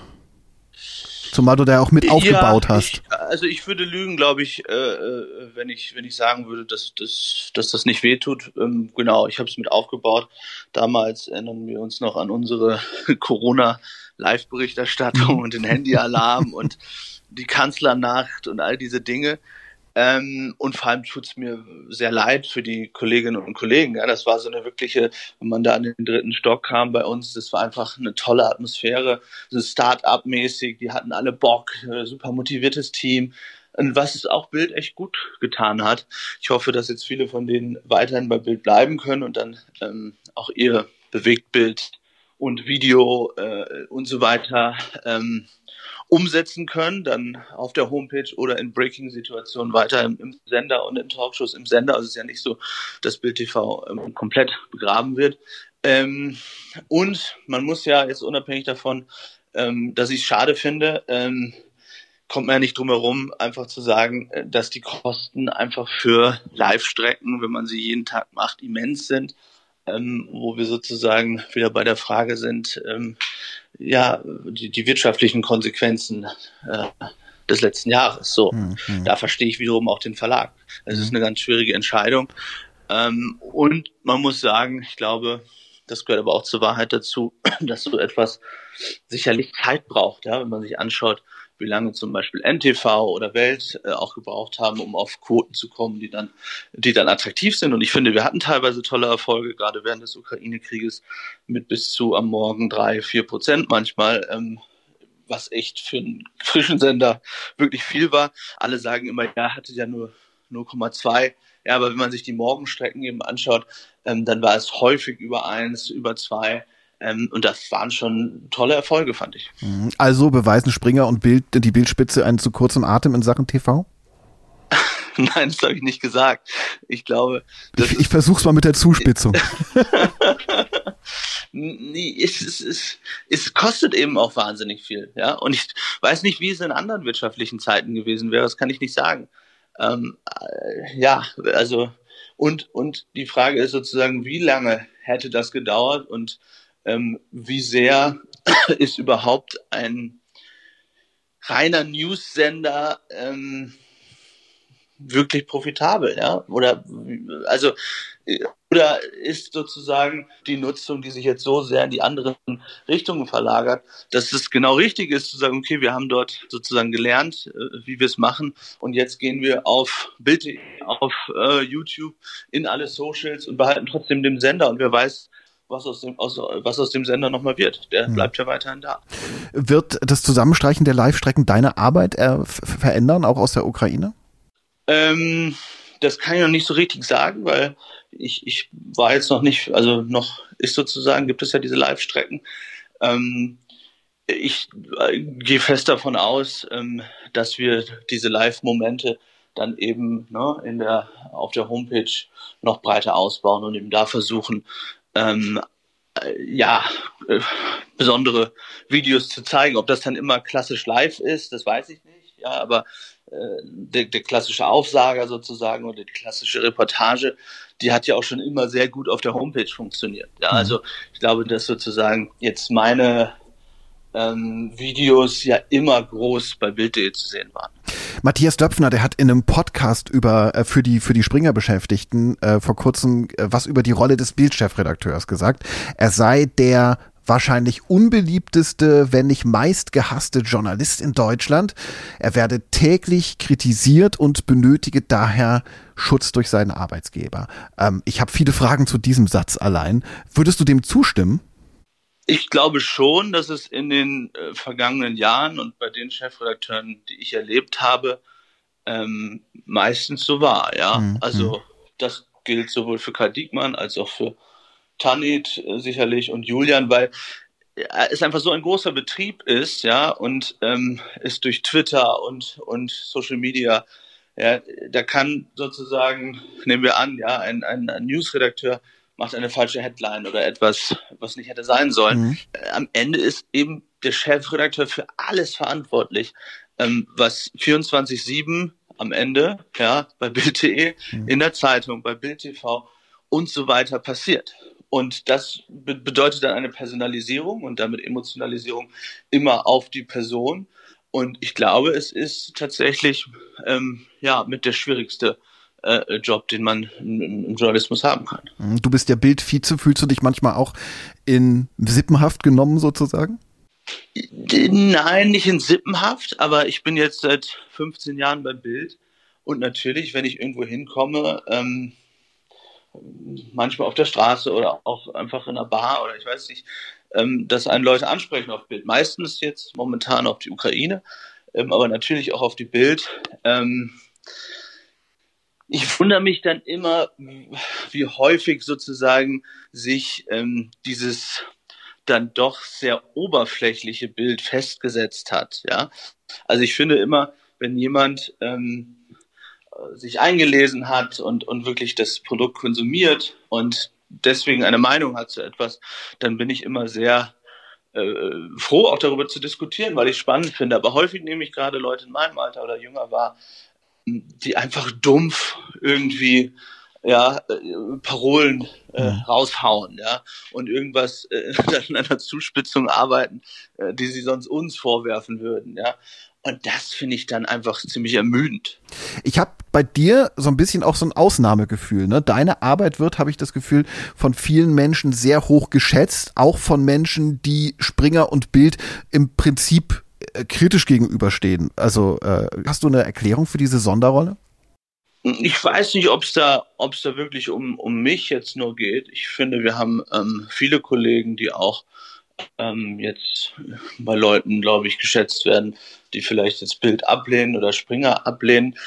Zumal du da auch mit aufgebaut ja, hast. Ich, also ich würde lügen, glaube ich, äh, äh, wenn ich wenn ich sagen würde, dass, dass, dass das nicht wehtut. Ähm, genau, ich habe es mit aufgebaut. Damals erinnern wir uns noch an unsere Corona-Live-Berichterstattung und den Handyalarm und die Kanzlernacht und all diese Dinge. Ähm, und vor allem tut es mir sehr leid für die Kolleginnen und Kollegen. Ja, das war so eine wirkliche, wenn man da an den dritten Stock kam bei uns, das war einfach eine tolle Atmosphäre, so Start-up-mäßig, die hatten alle Bock, äh, super motiviertes Team. Und was es auch Bild echt gut getan hat. Ich hoffe, dass jetzt viele von denen weiterhin bei Bild bleiben können und dann ähm, auch ihr Bewegtbild und Video äh, und so weiter ähm, umsetzen können, dann auf der Homepage oder in Breaking-Situationen weiter im, im, Sender und in Talkshows im Sender. Also es ist ja nicht so, dass Bild TV ähm, komplett begraben wird. Ähm, und man muss ja jetzt unabhängig davon, ähm, dass ich es schade finde, ähm, kommt man ja nicht drum herum, einfach zu sagen, äh, dass die Kosten einfach für Live-Strecken, wenn man sie jeden Tag macht, immens sind. Ähm, wo wir sozusagen wieder bei der Frage sind, ähm, ja, die, die wirtschaftlichen Konsequenzen äh, des letzten Jahres. So, mhm. da verstehe ich wiederum auch den Verlag. Es mhm. ist eine ganz schwierige Entscheidung. Ähm, und man muss sagen, ich glaube, das gehört aber auch zur Wahrheit dazu, dass so etwas sicherlich Zeit braucht, ja, wenn man sich anschaut, wie lange zum Beispiel NTV oder Welt äh, auch gebraucht haben, um auf Quoten zu kommen, die dann, die dann attraktiv sind. Und ich finde, wir hatten teilweise tolle Erfolge, gerade während des Ukraine-Krieges, mit bis zu am Morgen drei, vier Prozent manchmal. Ähm, was echt für einen frischen Sender wirklich viel war. Alle sagen immer, ja, hatte ja nur 0,2. Ja, aber wenn man sich die Morgenstrecken eben anschaut, ähm, dann war es häufig über eins, über zwei. Ähm, und das waren schon tolle Erfolge, fand ich. Mhm. Also beweisen Springer und Bild, die Bildspitze einen zu kurzen Atem in Sachen TV? Nein, das habe ich nicht gesagt. Ich glaube. ich, ich versuch's mal mit der Zuspitzung. nee, es, es, es, es kostet eben auch wahnsinnig viel, ja. Und ich weiß nicht, wie es in anderen wirtschaftlichen Zeiten gewesen wäre. Das kann ich nicht sagen. Ähm, äh, ja, also und und die Frage ist sozusagen, wie lange hätte das gedauert und ähm, wie sehr ist überhaupt ein reiner News-Sender ähm, wirklich profitabel, ja? Oder also oder ist sozusagen die Nutzung, die sich jetzt so sehr in die anderen Richtungen verlagert, dass es genau richtig ist zu sagen, okay, wir haben dort sozusagen gelernt, äh, wie wir es machen und jetzt gehen wir auf Bild, auf äh, YouTube, in alle Socials und behalten trotzdem den Sender und wer weiß, was aus dem, aus, was aus dem Sender nochmal wird. Der hm. bleibt ja weiterhin da. Wird das Zusammenstreichen der Live-Strecken deine Arbeit äh, verändern, auch aus der Ukraine? Ähm, das kann ich noch nicht so richtig sagen, weil ich, ich war jetzt noch nicht, also noch ist sozusagen, gibt es ja diese Live-Strecken. Ähm, ich äh, gehe fest davon aus, ähm, dass wir diese Live-Momente dann eben ne, in der, auf der Homepage noch breiter ausbauen und eben da versuchen, ähm, äh, ja, äh, besondere Videos zu zeigen. Ob das dann immer klassisch live ist, das weiß ich nicht. Ja, aber äh, der, der klassische Aufsager sozusagen oder die klassische Reportage, die hat ja auch schon immer sehr gut auf der Homepage funktioniert. Ja, mhm. also ich glaube, dass sozusagen jetzt meine ähm, Videos ja immer groß bei Bild.de zu sehen waren. Matthias Döpfner, der hat in einem Podcast über äh, für die für die Springer Beschäftigten äh, vor kurzem äh, was über die Rolle des Bildchefredakteurs gesagt. Er sei der wahrscheinlich unbeliebteste, wenn nicht meist gehasste Journalist in Deutschland. Er werde täglich kritisiert und benötige daher Schutz durch seinen Arbeitsgeber. Ähm, ich habe viele Fragen zu diesem Satz allein. Würdest du dem zustimmen? Ich glaube schon, dass es in den äh, vergangenen Jahren und bei den Chefredakteuren, die ich erlebt habe, ähm, meistens so war. Ja, mhm. also das gilt sowohl für Karl Diekmann als auch für Tanit äh, sicherlich und Julian, weil äh, es einfach so ein großer Betrieb ist, ja, und ähm, es durch Twitter und und Social Media, ja, da kann sozusagen, nehmen wir an, ja, ein, ein, ein Newsredakteur macht eine falsche Headline oder etwas, was nicht hätte sein sollen. Mhm. Äh, am Ende ist eben der Chefredakteur für alles verantwortlich, ähm, was 24-7 am Ende, ja, bei Bild.de, mhm. in der Zeitung, bei Bild TV und so weiter passiert. Und das be bedeutet dann eine Personalisierung und damit Emotionalisierung immer auf die Person. Und ich glaube, es ist tatsächlich ähm, ja mit der schwierigste äh, Job, den man im, Journalismus haben kann. Mhm. Du bist ja Bildvize, fühlst du dich manchmal auch in Sippenhaft genommen sozusagen? Nein, nicht in Sippenhaft, aber ich bin jetzt seit 15 Jahren bei Bild Und natürlich, wenn ich irgendwo hinkomme, ähm, manchmal auf der Straße oder auch einfach in einer Bar oder ich weiß nicht, ähm, dass einen Leute ansprechen auf Bild. Meistens jetzt momentan auf die Ukraine, ähm, aber natürlich auch auf die Bild. Ähm, ich wundere mich dann immer, wie häufig sozusagen sich ähm, dieses dann doch sehr oberflächliche Bild festgesetzt hat. Ja, also ich finde immer, wenn jemand ähm, sich eingelesen hat und, und wirklich das Produkt konsumiert und deswegen eine Meinung hat zu etwas, dann bin ich immer sehr äh, froh, auch darüber zu diskutieren, weil ich spannend finde. Aber häufig nehme ich gerade Leute in meinem Alter oder jünger wahr, die einfach dumpf irgendwie ja, äh, Parolen äh, mhm. raushauen, ja, und irgendwas äh, an einer Zuspitzung arbeiten, äh, die sie sonst uns vorwerfen würden, ja. Und das finde ich dann einfach ziemlich ermüdend. Ich habe bei dir so ein bisschen auch so ein Ausnahmegefühl. Ne? Deine Arbeit wird, habe ich das Gefühl, von vielen Menschen sehr hoch geschätzt, auch von Menschen, die Springer und Bild im Prinzip kritisch gegenüberstehen. Also äh, hast du eine Erklärung für diese Sonderrolle? Ich weiß nicht, ob es da, da wirklich um, um mich jetzt nur geht. Ich finde, wir haben ähm, viele Kollegen, die auch ähm, jetzt bei Leuten, glaube ich, geschätzt werden, die vielleicht das Bild ablehnen oder Springer ablehnen.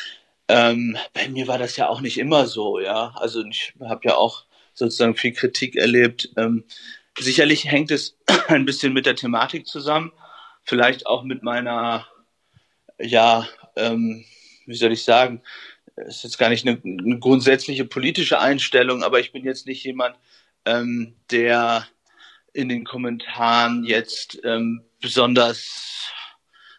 Ähm, bei mir war das ja auch nicht immer so, ja. Also ich habe ja auch sozusagen viel Kritik erlebt. Ähm, sicherlich hängt es ein bisschen mit der Thematik zusammen, vielleicht auch mit meiner, ja, ähm, wie soll ich sagen, ist jetzt gar nicht eine, eine, grundsätzliche politische Einstellung, aber ich bin jetzt nicht jemand, ähm, der in den Kommentaren jetzt ähm, besonders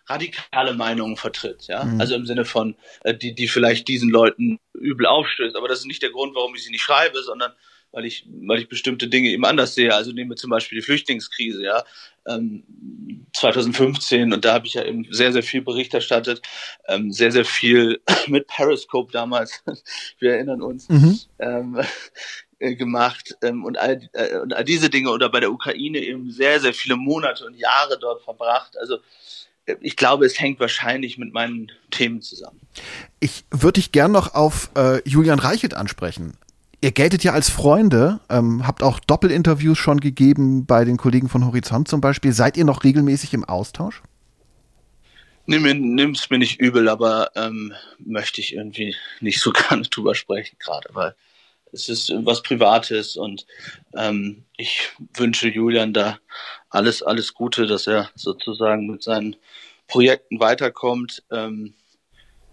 radikale Meinungen vertritt, ja. Mhm. Also im Sinne von, äh, die, die vielleicht diesen Leuten übel aufstößt. Aber das ist nicht der Grund, warum ich sie nicht schreibe, sondern weil ich, weil ich bestimmte Dinge eben anders sehe. Also nehmen wir zum Beispiel die Flüchtlingskrise, ja. Ähm, 2015 und da habe ich ja eben sehr, sehr viel Bericht erstattet, ähm, sehr, sehr viel mit Periscope damals, wir erinnern uns, mhm. ähm, äh, gemacht ähm, und, all, äh, und all diese Dinge oder bei der Ukraine eben sehr, sehr viele Monate und Jahre dort verbracht. Also äh, ich glaube, es hängt wahrscheinlich mit meinen Themen zusammen. Ich würde dich gern noch auf äh, Julian Reichelt ansprechen. Ihr geltet ja als Freunde, ähm, habt auch Doppelinterviews schon gegeben bei den Kollegen von Horizont zum Beispiel. Seid ihr noch regelmäßig im Austausch? Nimm es mir nicht übel, aber ähm, möchte ich irgendwie nicht so gerne drüber sprechen gerade, weil es ist was Privates und ähm, ich wünsche Julian da alles, alles Gute, dass er sozusagen mit seinen Projekten weiterkommt. Ähm,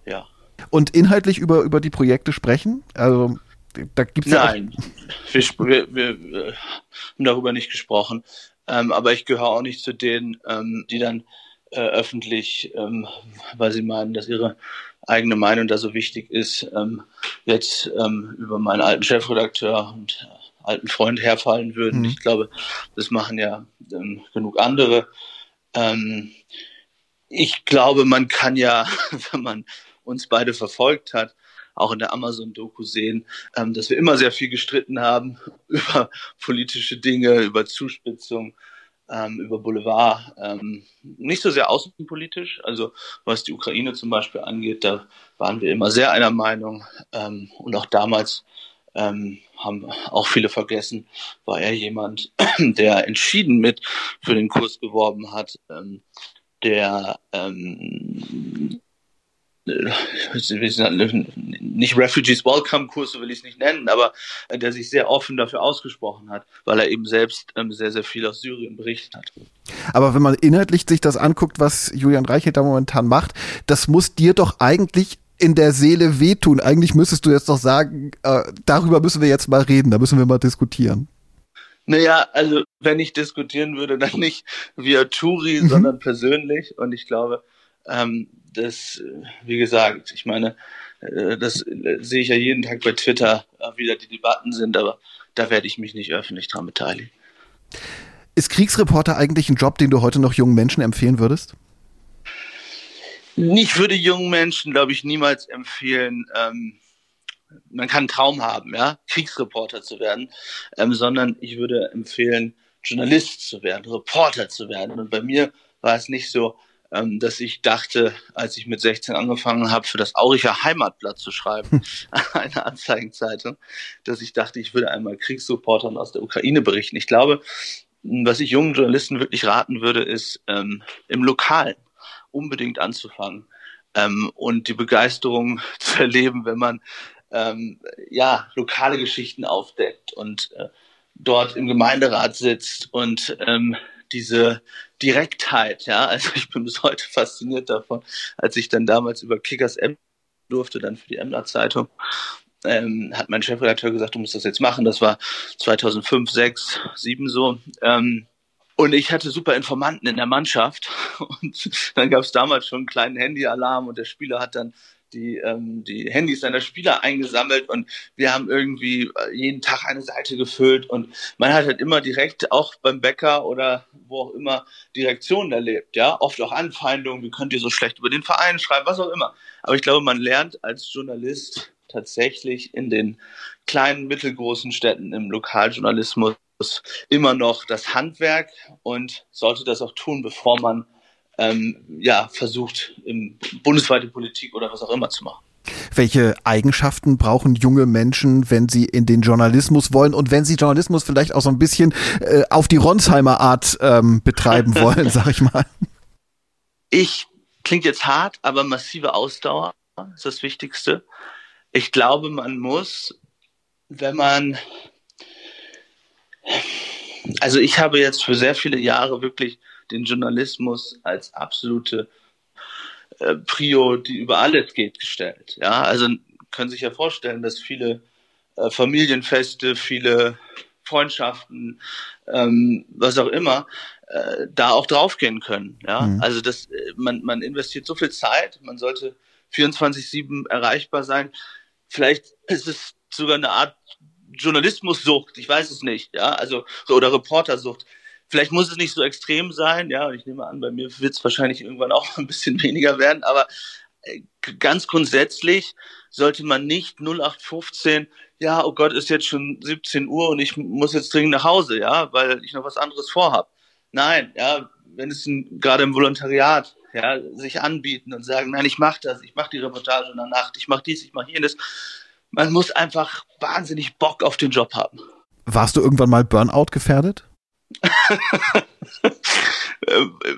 ja. Und inhaltlich über, über die Projekte sprechen? Also da gibt's Nein, ja wir, wir, wir, haben darüber nicht gesprochen. Ähm, aber ich gehöre auch nicht zu denen, ähm, die dann äh, öffentlich, ähm, weil sie meinen, dass ihre eigene Meinung da so wichtig ist, ähm, jetzt ähm, über meinen alten Chefredakteur und äh, alten Freund herfallen würden. Mhm. Ich glaube, das machen ja ähm, genug andere. Ich glaube, man kann ja, wenn man uns beide verfolgt hat, auch in der Amazon-Doku sehen, ähm, dass wir immer sehr viel gestritten haben über politische Dinge, über Zuspitzung, ähm, über Boulevard, ähm, nicht so sehr außenpolitisch. Also was die Ukraine zum Beispiel angeht, da waren wir immer sehr einer Meinung. Ähm, und auch damals ähm, haben auch viele vergessen, war er jemand, der entschieden mit für den Kurs geworben hat, ähm, der ähm, nicht Refugees Welcome Kurs, so will ich es nicht nennen, aber äh, der sich sehr offen dafür ausgesprochen hat, weil er eben selbst ähm, sehr, sehr viel aus Syrien berichtet hat. Aber wenn man inhaltlich sich das anguckt, was Julian Reichelt da momentan macht, das muss dir doch eigentlich in der Seele wehtun. Eigentlich müsstest du jetzt doch sagen, äh, darüber müssen wir jetzt mal reden, da müssen wir mal diskutieren. Naja, also wenn ich diskutieren würde, dann nicht via Turi, mhm. sondern persönlich. Und ich glaube, ähm, das, wie gesagt, ich meine, äh, das äh, sehe ich ja jeden Tag bei Twitter, äh, wie da die Debatten sind, aber da werde ich mich nicht öffentlich dran beteiligen. Ist Kriegsreporter eigentlich ein Job, den du heute noch jungen Menschen empfehlen würdest? Ich würde jungen Menschen, glaube ich, niemals empfehlen, ähm, man kann einen Traum haben, ja, Kriegsreporter zu werden, ähm, sondern ich würde empfehlen, Journalist zu werden, Reporter zu werden. Und bei mir war es nicht so, ähm, dass ich dachte, als ich mit 16 angefangen habe, für das Auricher Heimatblatt zu schreiben, eine Anzeigenzeitung, dass ich dachte, ich würde einmal Kriegsreportern aus der Ukraine berichten. Ich glaube, was ich jungen Journalisten wirklich raten würde, ist ähm, im Lokalen unbedingt anzufangen ähm, und die Begeisterung zu erleben, wenn man ähm, ja lokale Geschichten aufdeckt und äh, dort im Gemeinderat sitzt und ähm, diese Direktheit, ja, also ich bin bis heute fasziniert davon, als ich dann damals über Kickers M durfte, dann für die Emder Zeitung, ähm, hat mein Chefredakteur gesagt, du musst das jetzt machen. Das war 2005, 6, 7 so. Ähm, und ich hatte super Informanten in der Mannschaft. Und dann gab es damals schon einen kleinen Handyalarm und der Spieler hat dann die, ähm, die Handys seiner Spieler eingesammelt und wir haben irgendwie äh, jeden Tag eine Seite gefüllt und man hat halt immer direkt auch beim Bäcker oder wo auch immer Direktionen erlebt, ja, oft auch Anfeindungen, wie könnt ihr so schlecht über den Verein schreiben, was auch immer. Aber ich glaube, man lernt als Journalist tatsächlich in den kleinen, mittelgroßen Städten im Lokaljournalismus immer noch das Handwerk und sollte das auch tun, bevor man ähm, ja, versucht, bundesweite Politik oder was auch immer zu machen. Welche Eigenschaften brauchen junge Menschen, wenn sie in den Journalismus wollen und wenn sie Journalismus vielleicht auch so ein bisschen äh, auf die Ronsheimer Art ähm, betreiben wollen, sag ich mal? Ich klingt jetzt hart, aber massive Ausdauer ist das Wichtigste. Ich glaube, man muss, wenn man also ich habe jetzt für sehr viele Jahre wirklich den Journalismus als absolute äh, Prio, die über alles geht, gestellt. Ja, also können sich ja vorstellen, dass viele äh, Familienfeste, viele Freundschaften, ähm, was auch immer, äh, da auch draufgehen können. Ja, mhm. also das, äh, man, man investiert so viel Zeit, man sollte 24/7 erreichbar sein. Vielleicht ist es sogar eine Art Journalismussucht, ich weiß es nicht, ja, also oder Reportersucht. Vielleicht muss es nicht so extrem sein, ja, und ich nehme an, bei mir wird es wahrscheinlich irgendwann auch ein bisschen weniger werden, aber äh, ganz grundsätzlich sollte man nicht 0815, ja, oh Gott, ist jetzt schon 17 Uhr und ich muss jetzt dringend nach Hause, ja, weil ich noch was anderes vorhab. Nein, ja, wenn es gerade im Volontariat ja, sich anbieten und sagen, nein, ich mache das, ich mache die Reportage in der Nacht, ich mache dies, ich mache jenes. Man muss einfach wahnsinnig Bock auf den Job haben. Warst du irgendwann mal Burnout gefährdet?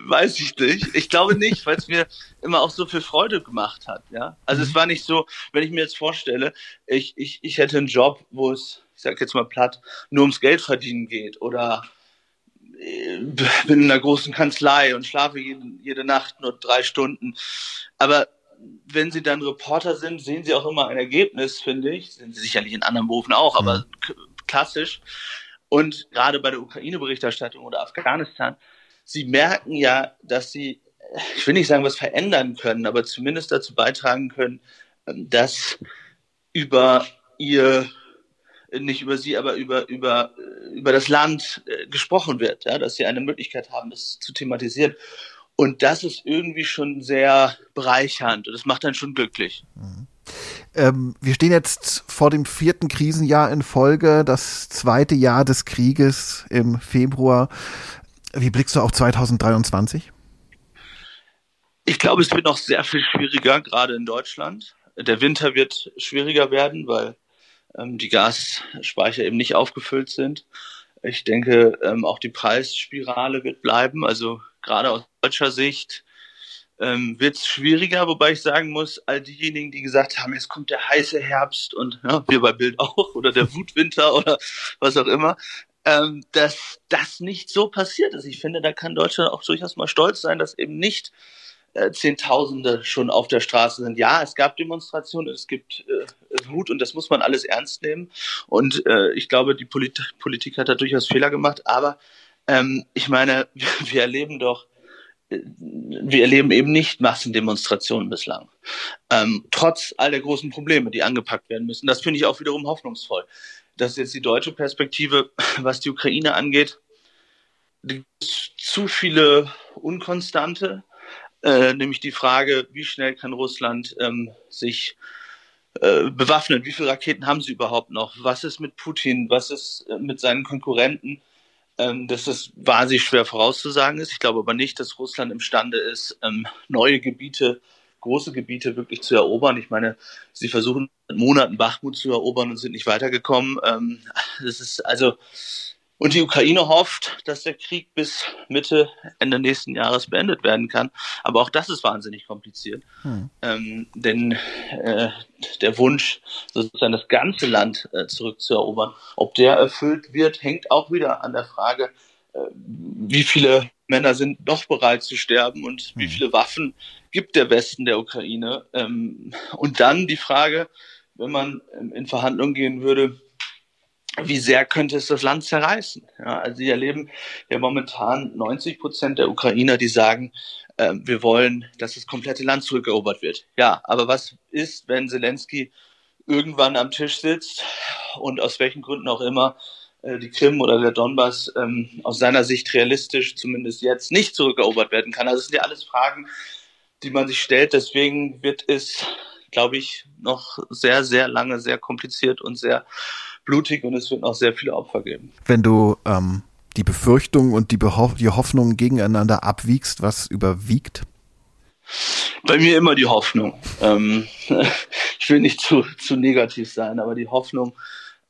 Weiß ich nicht. Ich glaube nicht, weil es mir immer auch so viel Freude gemacht hat. Ja, also mhm. es war nicht so, wenn ich mir jetzt vorstelle, ich ich ich hätte einen Job, wo es, ich sag jetzt mal platt, nur ums Geld verdienen geht oder äh, bin in einer großen Kanzlei und schlafe jede, jede Nacht nur drei Stunden. Aber wenn Sie dann Reporter sind, sehen Sie auch immer ein Ergebnis, finde ich. Sind Sie sicherlich in anderen Berufen auch, aber mhm. klassisch. Und gerade bei der Ukraine-Berichterstattung oder Afghanistan, Sie merken ja, dass Sie, ich will nicht sagen, was verändern können, aber zumindest dazu beitragen können, ähm, dass über Ihr nicht über sie, aber über, über, über das Land äh, gesprochen wird, ja, dass sie eine Möglichkeit haben, das zu thematisieren. Und das ist irgendwie schon sehr bereichernd und das macht dann schon glücklich. Mhm. Ähm, wir stehen jetzt vor dem vierten Krisenjahr in Folge, das zweite Jahr des Krieges im Februar. Wie blickst du auf 2023? Ich glaube, es wird noch sehr viel schwieriger, gerade in Deutschland. Der Winter wird schwieriger werden, weil ähm, die Gasspeicher eben nicht aufgefüllt sind. Ich denke, ähm, auch die Preisspirale wird bleiben. Also gerade aus deutscher Sicht ähm, wird es schwieriger, wobei ich sagen muss, all diejenigen, die gesagt haben, jetzt kommt der heiße Herbst und ja, wir bei Bild auch oder der Wutwinter oder was auch immer, ähm, dass das nicht so passiert ist. Ich finde, da kann Deutschland auch durchaus mal stolz sein, dass eben nicht äh, Zehntausende schon auf der Straße sind. Ja, es gab Demonstrationen, es gibt äh, Wut und das muss man alles ernst nehmen. Und äh, ich glaube, die Polit Politik hat da durchaus Fehler gemacht, aber ähm, ich meine, wir erleben doch, wir erleben eben nicht Massendemonstrationen bislang. Ähm, trotz all der großen Probleme, die angepackt werden müssen. Das finde ich auch wiederum hoffnungsvoll. Das ist jetzt die deutsche Perspektive, was die Ukraine angeht. Zu viele Unkonstante, äh, nämlich die Frage, wie schnell kann Russland ähm, sich äh, bewaffnen? Wie viele Raketen haben sie überhaupt noch? Was ist mit Putin? Was ist äh, mit seinen Konkurrenten? Ähm, dass das wahnsinnig schwer vorauszusagen ist. Ich glaube aber nicht, dass Russland imstande ist, ähm, neue Gebiete, große Gebiete wirklich zu erobern. Ich meine, sie versuchen seit Monaten Bachmut zu erobern und sind nicht weitergekommen. Ähm, das ist also und die Ukraine hofft, dass der Krieg bis Mitte, Ende nächsten Jahres beendet werden kann. Aber auch das ist wahnsinnig kompliziert. Hm. Ähm, denn äh, der Wunsch, sozusagen das ganze Land äh, zurückzuerobern, ob der erfüllt wird, hängt auch wieder an der Frage, äh, wie viele Männer sind doch bereit zu sterben und wie hm. viele Waffen gibt der Westen der Ukraine. Ähm, und dann die Frage, wenn man in Verhandlungen gehen würde, wie sehr könnte es das Land zerreißen? Ja, also Sie erleben ja momentan 90 Prozent der Ukrainer, die sagen, äh, wir wollen, dass das komplette Land zurückerobert wird. Ja, aber was ist, wenn Zelensky irgendwann am Tisch sitzt und aus welchen Gründen auch immer äh, die Krim oder der Donbass ähm, aus seiner Sicht realistisch zumindest jetzt nicht zurückerobert werden kann? Also es sind ja alles Fragen, die man sich stellt. Deswegen wird es, glaube ich, noch sehr, sehr lange, sehr kompliziert und sehr blutig und es wird noch sehr viele Opfer geben. Wenn du ähm, die Befürchtungen und die, Beho die Hoffnungen gegeneinander abwiegst, was überwiegt? Bei mir immer die Hoffnung. Ähm, ich will nicht zu, zu negativ sein, aber die Hoffnung,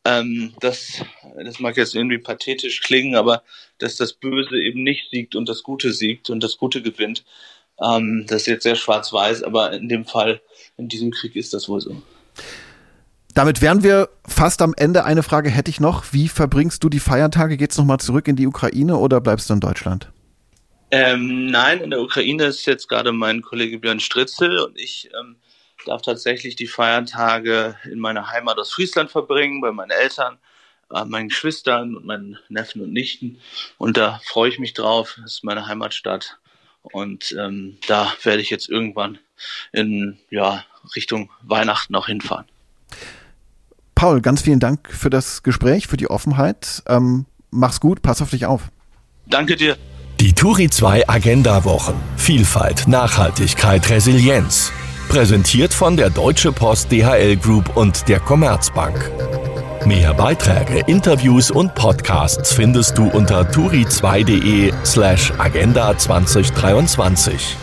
ähm, dass, das mag jetzt irgendwie pathetisch klingen, aber dass das Böse eben nicht siegt und das Gute siegt und das Gute gewinnt. Ähm, das ist jetzt sehr schwarz-weiß, aber in dem Fall, in diesem Krieg ist das wohl so. Damit wären wir fast am Ende. Eine Frage hätte ich noch. Wie verbringst du die Feiertage? Geht's nochmal zurück in die Ukraine oder bleibst du in Deutschland? Ähm, nein, in der Ukraine ist jetzt gerade mein Kollege Björn Stritzel und ich ähm, darf tatsächlich die Feiertage in meiner Heimat aus Friesland verbringen, bei meinen Eltern, äh, meinen Geschwistern und meinen Neffen und Nichten. Und da freue ich mich drauf. Das ist meine Heimatstadt. Und ähm, da werde ich jetzt irgendwann in ja, Richtung Weihnachten auch hinfahren. Paul, ganz vielen Dank für das Gespräch, für die Offenheit. Ähm, mach's gut, pass auf dich auf. Danke dir. Die Turi 2 Agenda Wochen. Vielfalt, Nachhaltigkeit, Resilienz. Präsentiert von der Deutsche Post DHL Group und der Commerzbank. Mehr Beiträge, Interviews und Podcasts findest du unter turi2.de slash agenda 2023.